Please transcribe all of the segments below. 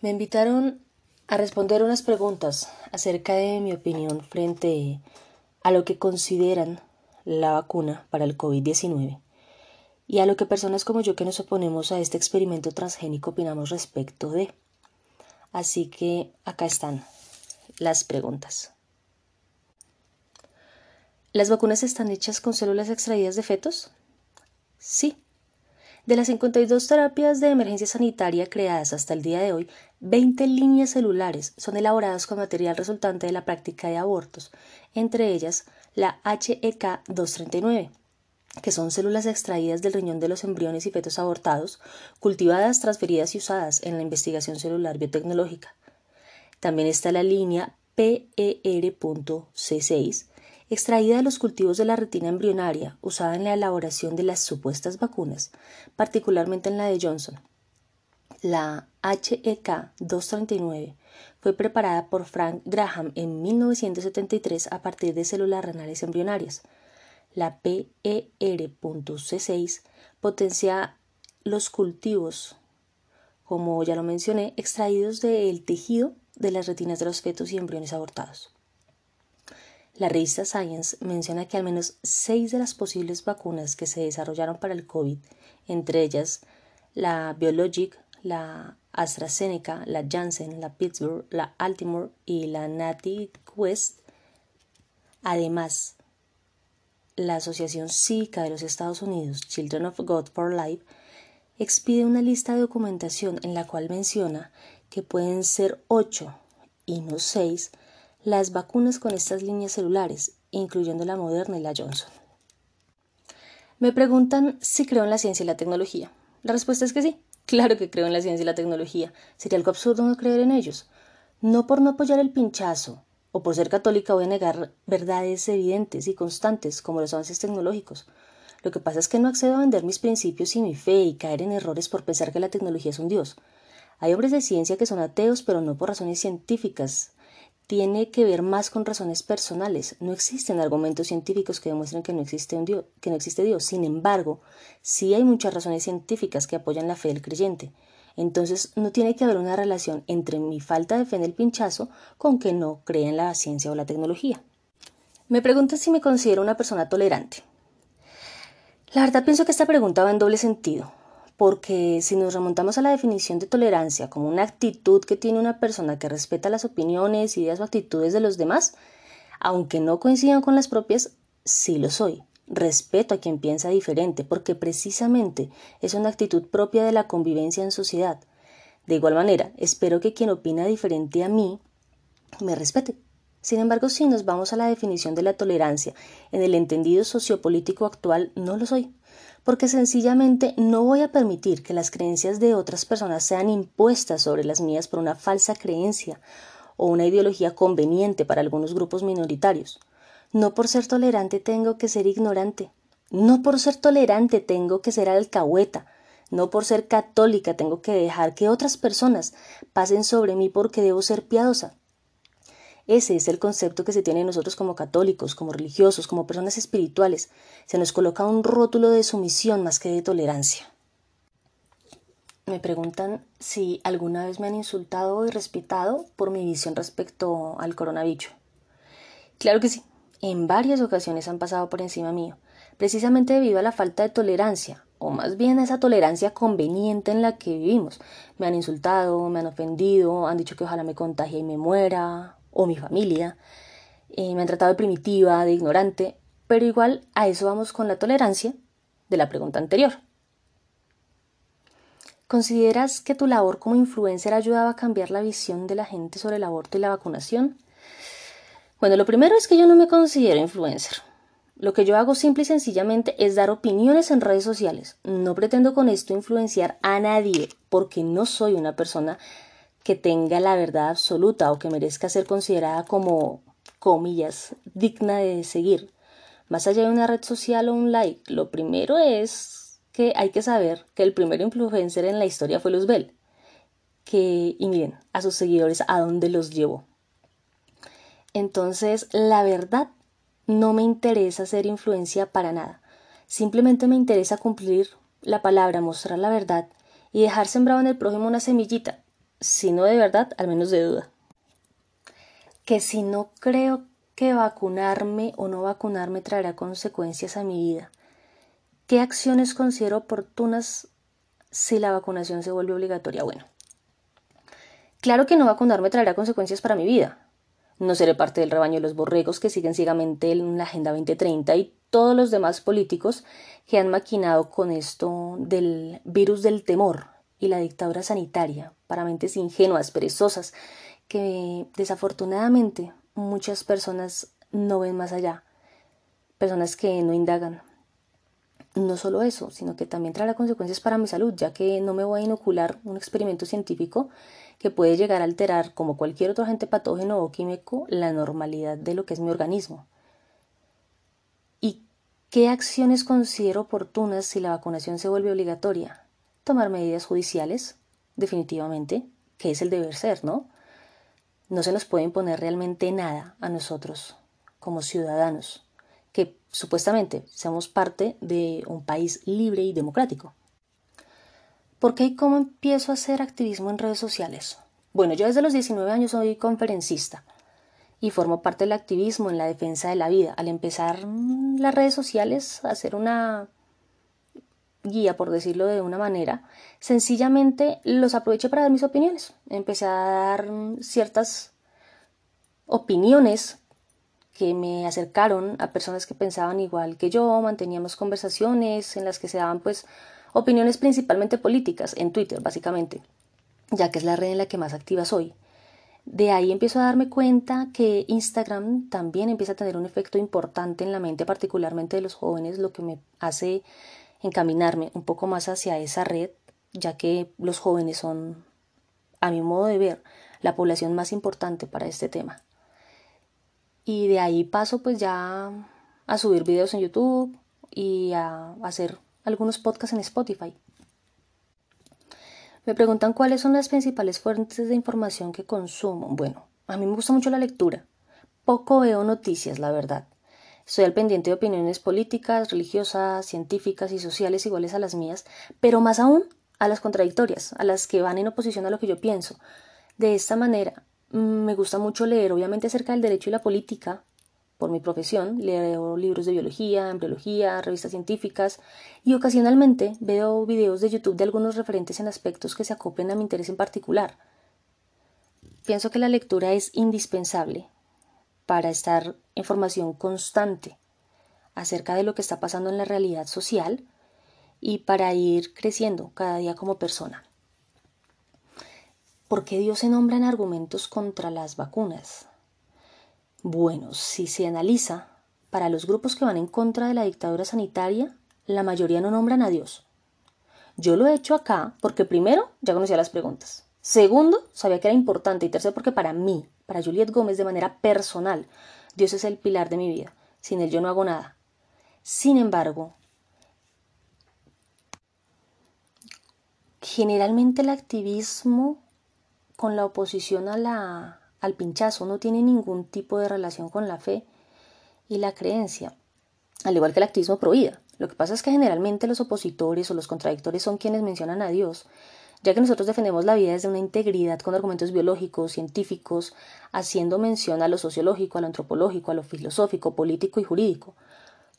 Me invitaron a responder unas preguntas acerca de mi opinión frente a lo que consideran la vacuna para el COVID-19 y a lo que personas como yo que nos oponemos a este experimento transgénico opinamos respecto de. Así que acá están las preguntas. ¿Las vacunas están hechas con células extraídas de fetos? Sí. De las 52 terapias de emergencia sanitaria creadas hasta el día de hoy, 20 líneas celulares son elaboradas con material resultante de la práctica de abortos, entre ellas la HEK 239, que son células extraídas del riñón de los embriones y fetos abortados, cultivadas, transferidas y usadas en la investigación celular biotecnológica. También está la línea PER.C6, extraída de los cultivos de la retina embrionaria, usada en la elaboración de las supuestas vacunas, particularmente en la de Johnson. La HEK 239 fue preparada por Frank Graham en 1973 a partir de células renales embrionarias. La PER.C6 potencia los cultivos, como ya lo mencioné, extraídos del tejido de las retinas de los fetos y embriones abortados. La revista Science menciona que al menos seis de las posibles vacunas que se desarrollaron para el COVID, entre ellas la Biologic, la AstraZeneca, la Janssen, la Pittsburgh, la Altimore y la West, además la Asociación Cívica de los Estados Unidos, Children of God for Life, expide una lista de documentación en la cual menciona que pueden ser ocho y no seis las vacunas con estas líneas celulares, incluyendo la Moderna y la Johnson. Me preguntan si creo en la ciencia y la tecnología. La respuesta es que sí. Claro que creo en la ciencia y la tecnología. Sería algo absurdo no creer en ellos. No por no apoyar el pinchazo, o por ser católica voy a negar verdades evidentes y constantes como los avances tecnológicos. Lo que pasa es que no accedo a vender mis principios y mi fe y caer en errores por pensar que la tecnología es un dios. Hay hombres de ciencia que son ateos, pero no por razones científicas. Tiene que ver más con razones personales. No existen argumentos científicos que demuestren que no existe un Dios, que no existe Dios. Sin embargo, sí hay muchas razones científicas que apoyan la fe del creyente. Entonces no tiene que haber una relación entre mi falta de fe en el pinchazo con que no cree en la ciencia o la tecnología. Me pregunta si me considero una persona tolerante. La verdad pienso que esta pregunta va en doble sentido, porque si nos remontamos a la definición de tolerancia como una actitud que tiene una persona que respeta las opiniones, ideas o actitudes de los demás, aunque no coincidan con las propias, sí lo soy. Respeto a quien piensa diferente, porque precisamente es una actitud propia de la convivencia en sociedad. De igual manera, espero que quien opina diferente a mí me respete. Sin embargo, si nos vamos a la definición de la tolerancia en el entendido sociopolítico actual, no lo soy, porque sencillamente no voy a permitir que las creencias de otras personas sean impuestas sobre las mías por una falsa creencia o una ideología conveniente para algunos grupos minoritarios. No por ser tolerante tengo que ser ignorante. No por ser tolerante tengo que ser alcahueta. No por ser católica tengo que dejar que otras personas pasen sobre mí porque debo ser piadosa. Ese es el concepto que se tiene nosotros como católicos, como religiosos, como personas espirituales. Se nos coloca un rótulo de sumisión más que de tolerancia. Me preguntan si alguna vez me han insultado y respetado por mi visión respecto al coronavirus. Claro que sí, en varias ocasiones han pasado por encima mío, precisamente debido a la falta de tolerancia, o más bien a esa tolerancia conveniente en la que vivimos. Me han insultado, me han ofendido, han dicho que ojalá me contagie y me muera, o mi familia, eh, me han tratado de primitiva, de ignorante, pero igual a eso vamos con la tolerancia de la pregunta anterior. ¿Consideras que tu labor como influencer ayudaba a cambiar la visión de la gente sobre el aborto y la vacunación? Bueno, lo primero es que yo no me considero influencer. Lo que yo hago simple y sencillamente es dar opiniones en redes sociales. No pretendo con esto influenciar a nadie porque no soy una persona que tenga la verdad absoluta o que merezca ser considerada como, comillas, digna de seguir. Más allá de una red social o un like, lo primero es que hay que saber que el primer influencer en la historia fue Luzbel. Que, y miren, a sus seguidores a dónde los llevó. Entonces, la verdad, no me interesa ser influencia para nada. Simplemente me interesa cumplir la palabra, mostrar la verdad y dejar sembrado en el prójimo una semillita. Si no de verdad, al menos de duda. Que si no creo que vacunarme o no vacunarme traerá consecuencias a mi vida. ¿Qué acciones considero oportunas si la vacunación se vuelve obligatoria? Bueno, claro que no vacunarme traerá consecuencias para mi vida. No seré parte del rebaño de los borregos que siguen ciegamente en la Agenda 2030 y todos los demás políticos que han maquinado con esto del virus del temor y la dictadura sanitaria para mentes ingenuas, perezosas, que desafortunadamente muchas personas no ven más allá, personas que no indagan. No solo eso, sino que también traerá consecuencias para mi salud, ya que no me voy a inocular un experimento científico que puede llegar a alterar, como cualquier otro agente patógeno o químico, la normalidad de lo que es mi organismo. ¿Y qué acciones considero oportunas si la vacunación se vuelve obligatoria? Tomar medidas judiciales, definitivamente, que es el deber ser, ¿no? No se nos puede imponer realmente nada a nosotros como ciudadanos, que supuestamente somos parte de un país libre y democrático. ¿Por qué y cómo empiezo a hacer activismo en redes sociales? Bueno, yo desde los 19 años soy conferencista y formo parte del activismo en la defensa de la vida. Al empezar las redes sociales hacer una guía, por decirlo de una manera, sencillamente los aproveché para dar mis opiniones. Empecé a dar ciertas opiniones que me acercaron a personas que pensaban igual que yo, manteníamos conversaciones en las que se daban pues Opiniones principalmente políticas, en Twitter básicamente, ya que es la red en la que más activa soy. De ahí empiezo a darme cuenta que Instagram también empieza a tener un efecto importante en la mente, particularmente de los jóvenes, lo que me hace encaminarme un poco más hacia esa red, ya que los jóvenes son, a mi modo de ver, la población más importante para este tema. Y de ahí paso pues ya a subir videos en YouTube y a hacer algunos podcasts en Spotify. Me preguntan cuáles son las principales fuentes de información que consumo. Bueno, a mí me gusta mucho la lectura. Poco veo noticias, la verdad. Estoy al pendiente de opiniones políticas, religiosas, científicas y sociales iguales a las mías, pero más aún a las contradictorias, a las que van en oposición a lo que yo pienso. De esta manera, mm, me gusta mucho leer, obviamente, acerca del derecho y la política, por mi profesión, leo libros de biología, embriología, revistas científicas y ocasionalmente veo videos de YouTube de algunos referentes en aspectos que se acoplen a mi interés en particular. Pienso que la lectura es indispensable para estar en formación constante acerca de lo que está pasando en la realidad social y para ir creciendo cada día como persona. ¿Por qué Dios se nombran argumentos contra las vacunas? Bueno, si se analiza, para los grupos que van en contra de la dictadura sanitaria, la mayoría no nombran a Dios. Yo lo he hecho acá porque primero ya conocía las preguntas. Segundo, sabía que era importante. Y tercero, porque para mí, para Juliet Gómez de manera personal, Dios es el pilar de mi vida. Sin él yo no hago nada. Sin embargo, generalmente el activismo con la oposición al pinchazo, no tiene ningún tipo de relación con la fe y la creencia, al igual que el activismo pro Lo que pasa es que generalmente los opositores o los contradictores son quienes mencionan a Dios, ya que nosotros defendemos la vida desde una integridad con argumentos biológicos, científicos, haciendo mención a lo sociológico, a lo antropológico, a lo filosófico, político y jurídico.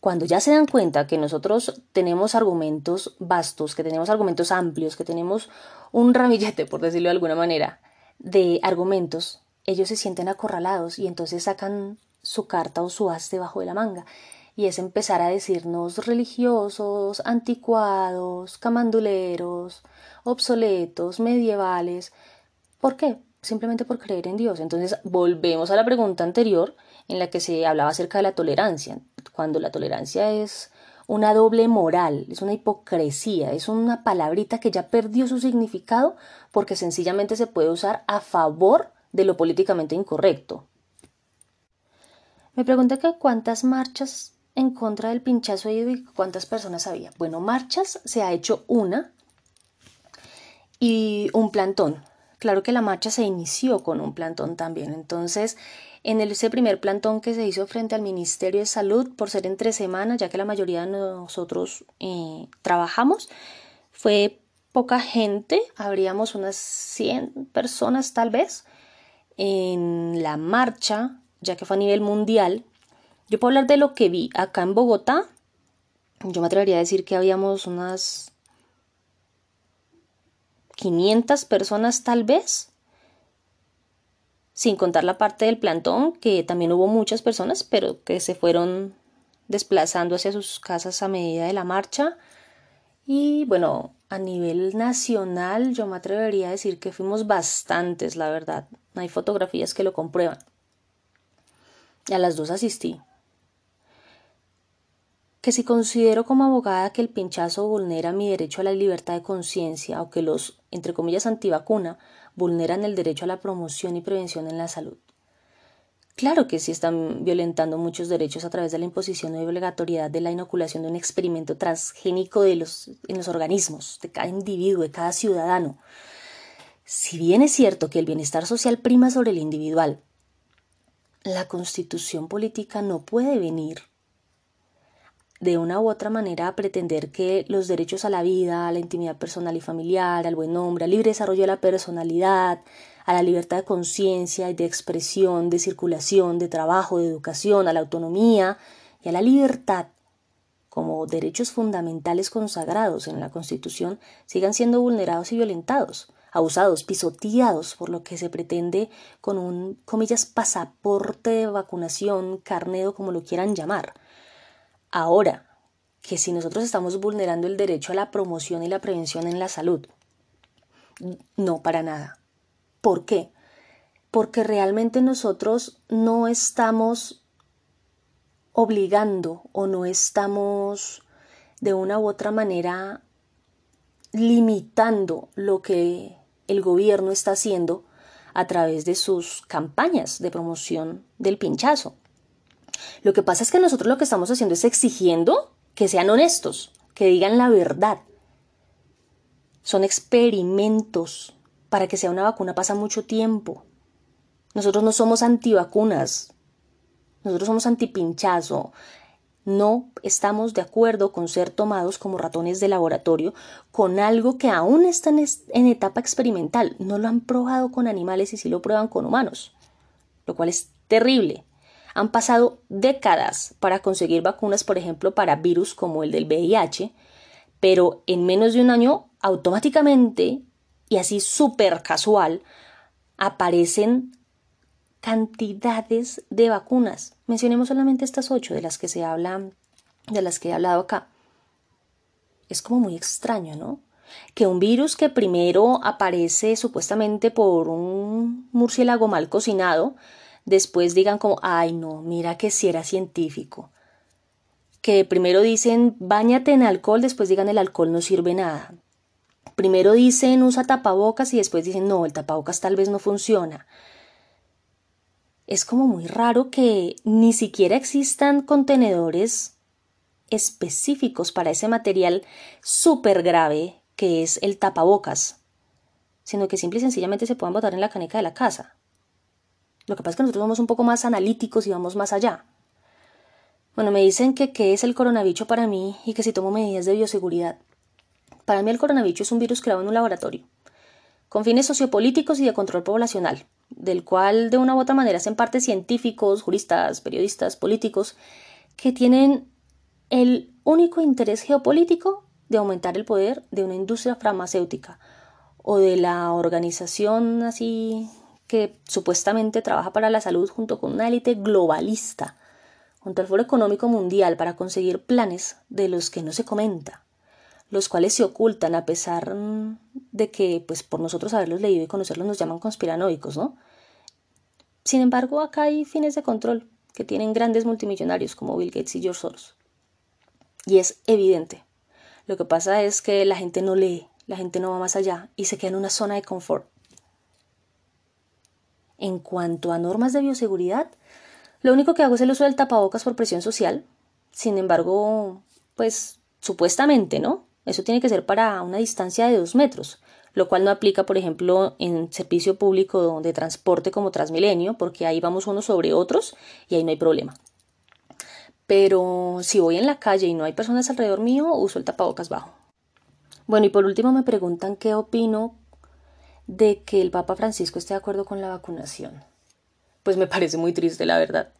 Cuando ya se dan cuenta que nosotros tenemos argumentos vastos, que tenemos argumentos amplios, que tenemos un ramillete, por decirlo de alguna manera, de argumentos, ellos se sienten acorralados y entonces sacan su carta o su as debajo de la manga y es empezar a decirnos religiosos, anticuados, camanduleros, obsoletos, medievales. ¿Por qué? Simplemente por creer en Dios. Entonces volvemos a la pregunta anterior en la que se hablaba acerca de la tolerancia, cuando la tolerancia es una doble moral, es una hipocresía, es una palabrita que ya perdió su significado porque sencillamente se puede usar a favor de lo políticamente incorrecto. Me pregunté que cuántas marchas en contra del pinchazo y cuántas personas había. Bueno, marchas se ha hecho una y un plantón. Claro que la marcha se inició con un plantón también. Entonces, en ese primer plantón que se hizo frente al Ministerio de Salud, por ser entre semanas, ya que la mayoría de nosotros eh, trabajamos, fue poca gente, habríamos unas 100 personas tal vez en la marcha, ya que fue a nivel mundial. Yo puedo hablar de lo que vi acá en Bogotá. Yo me atrevería a decir que habíamos unas 500 personas tal vez, sin contar la parte del plantón, que también hubo muchas personas, pero que se fueron desplazando hacia sus casas a medida de la marcha. Y bueno, a nivel nacional yo me atrevería a decir que fuimos bastantes, la verdad. Hay fotografías que lo comprueban. A las dos asistí. Que si considero como abogada que el pinchazo vulnera mi derecho a la libertad de conciencia o que los, entre comillas, antivacuna vulneran el derecho a la promoción y prevención en la salud. Claro que sí están violentando muchos derechos a través de la imposición y obligatoriedad de la inoculación de un experimento transgénico de los, en los organismos de cada individuo, de cada ciudadano. Si bien es cierto que el bienestar social prima sobre el individual, la constitución política no puede venir de una u otra manera pretender que los derechos a la vida, a la intimidad personal y familiar, al buen nombre, al libre desarrollo de la personalidad, a la libertad de conciencia y de expresión, de circulación, de trabajo, de educación, a la autonomía y a la libertad como derechos fundamentales consagrados en la Constitución sigan siendo vulnerados y violentados, abusados, pisoteados por lo que se pretende con un, comillas, pasaporte de vacunación, carnedo, como lo quieran llamar. Ahora, que si nosotros estamos vulnerando el derecho a la promoción y la prevención en la salud, no para nada. ¿Por qué? Porque realmente nosotros no estamos obligando o no estamos de una u otra manera limitando lo que el gobierno está haciendo a través de sus campañas de promoción del pinchazo. Lo que pasa es que nosotros lo que estamos haciendo es exigiendo que sean honestos, que digan la verdad. Son experimentos. Para que sea una vacuna pasa mucho tiempo. Nosotros no somos antivacunas. Nosotros somos antipinchazo. No estamos de acuerdo con ser tomados como ratones de laboratorio con algo que aún está en, etapa experimental. No lo han probado con animales y sí lo prueban con humanos, lo cual es terrible. Han pasado décadas para conseguir vacunas, por ejemplo, para virus como el del VIH, pero en menos de un año, automáticamente y así súper casual, aparecen cantidades de vacunas. Mencionemos solamente estas ocho de las que se habla, de las que he hablado acá. Es como muy extraño, ¿no? Que un virus que primero aparece supuestamente por un murciélago mal cocinado, después digan como, ay no, mira que si era científico. Que primero dicen, bañate en alcohol, después digan el alcohol no sirve nada. Primero dicen usa tapabocas y después dicen no, el tapabocas tal vez no funciona. Es como muy raro que ni siquiera existan contenedores específicos para ese material súper grave que es el tapabocas, sino que simple y sencillamente se puedan botar en la caneca de la casa. Lo que pasa es que nosotros somos un poco más analíticos y vamos más allá. Bueno, me dicen que qué es el coronavirus para mí y que si tomo medidas de bioseguridad. Para mí el coronavirus es un virus creado en un laboratorio, con fines sociopolíticos y de control poblacional, del cual de una u otra manera hacen parte científicos, juristas, periodistas, políticos, que tienen el único interés geopolítico de aumentar el poder de una industria farmacéutica o de la organización así que supuestamente trabaja para la salud junto con una élite globalista, junto al Foro Económico Mundial para conseguir planes de los que no se comenta los cuales se ocultan a pesar de que, pues por nosotros haberlos leído y conocerlos nos llaman conspiranoicos, ¿no? Sin embargo, acá hay fines de control que tienen grandes multimillonarios como Bill Gates y George Soros. Y es evidente. Lo que pasa es que la gente no lee, la gente no va más allá y se queda en una zona de confort. En cuanto a normas de bioseguridad, lo único que hago es el uso del tapabocas por presión social. Sin embargo, pues supuestamente, ¿no? Eso tiene que ser para una distancia de dos metros, lo cual no aplica, por ejemplo, en servicio público de transporte como Transmilenio, porque ahí vamos unos sobre otros y ahí no hay problema. Pero si voy en la calle y no hay personas alrededor mío, uso el tapabocas bajo. Bueno, y por último me preguntan qué opino de que el Papa Francisco esté de acuerdo con la vacunación. Pues me parece muy triste, la verdad.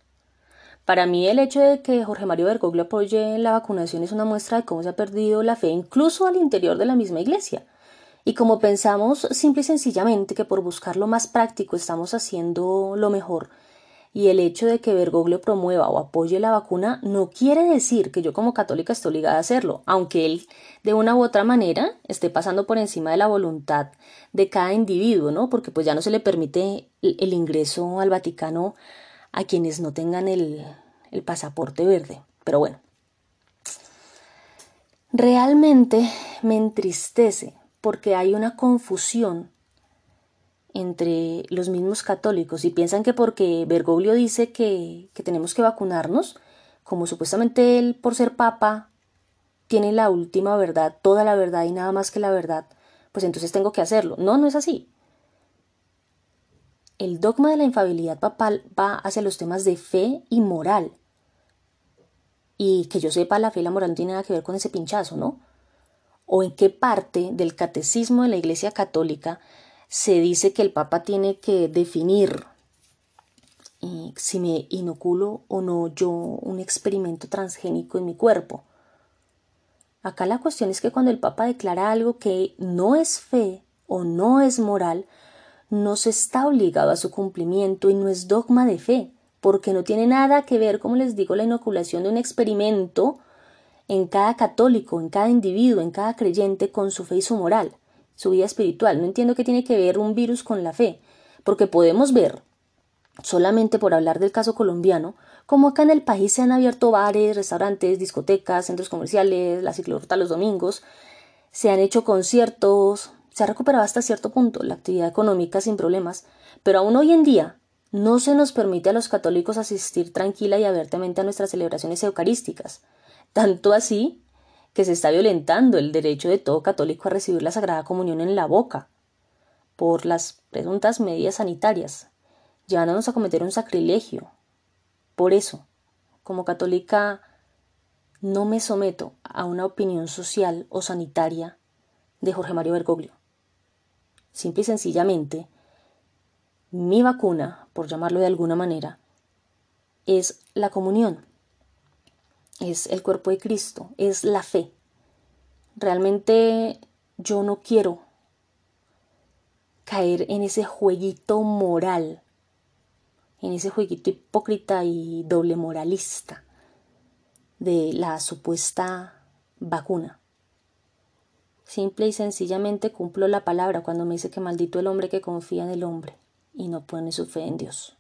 Para mí el hecho de que Jorge Mario Bergoglio apoye la vacunación es una muestra de cómo se ha perdido la fe incluso al interior de la misma iglesia. Y como pensamos simple y sencillamente que por buscar lo más práctico estamos haciendo lo mejor, y el hecho de que Bergoglio promueva o apoye la vacuna no quiere decir que yo como católica esté obligada a hacerlo, aunque él de una u otra manera esté pasando por encima de la voluntad de cada individuo, ¿no? Porque pues ya no se le permite el ingreso al Vaticano a quienes no tengan el, el pasaporte verde. Pero bueno, realmente me entristece porque hay una confusión entre los mismos católicos y piensan que porque Bergoglio dice que, que tenemos que vacunarnos, como supuestamente él, por ser papa, tiene la última verdad, toda la verdad y nada más que la verdad, pues entonces tengo que hacerlo. No, no es así. El dogma de la infabilidad papal va hacia los temas de fe y moral. Y que yo sepa, la fe y la moral no tienen nada que ver con ese pinchazo, ¿no? O en qué parte del catecismo de la Iglesia Católica se dice que el Papa tiene que definir eh, si me inoculo o no yo un experimento transgénico en mi cuerpo. Acá la cuestión es que cuando el Papa declara algo que no es fe o no es moral, no se está obligado a su cumplimiento y no es dogma de fe, porque no tiene nada que ver, como les digo, la inoculación de un experimento en cada católico, en cada individuo, en cada creyente con su fe y su moral su vida espiritual. No entiendo qué tiene que ver un virus con la fe, porque podemos ver, solamente por hablar del caso colombiano, como acá en el país se han abierto bares, restaurantes, discotecas, centros comerciales, la ciclorruta los domingos, se han hecho conciertos, se ha recuperado hasta cierto punto la actividad económica sin problemas, pero aún hoy en día no se nos permite a los católicos asistir tranquila y abiertamente a nuestras celebraciones eucarísticas. Tanto así que se está violentando el derecho de todo católico a recibir la Sagrada Comunión en la boca por las presuntas medidas sanitarias, llevándonos a cometer un sacrilegio. Por eso, como católica, no me someto a una opinión social o sanitaria de Jorge Mario Bergoglio. Simple y sencillamente, mi vacuna, por llamarlo de alguna manera, es la comunión es el cuerpo de Cristo, es la fe. Realmente yo no quiero caer en ese jueguito moral, en ese jueguito hipócrita y doble moralista de la supuesta vacuna. Simple y sencillamente cumplo la palabra cuando me dice que maldito el hombre que confía en el hombre y no pone su fe en Dios.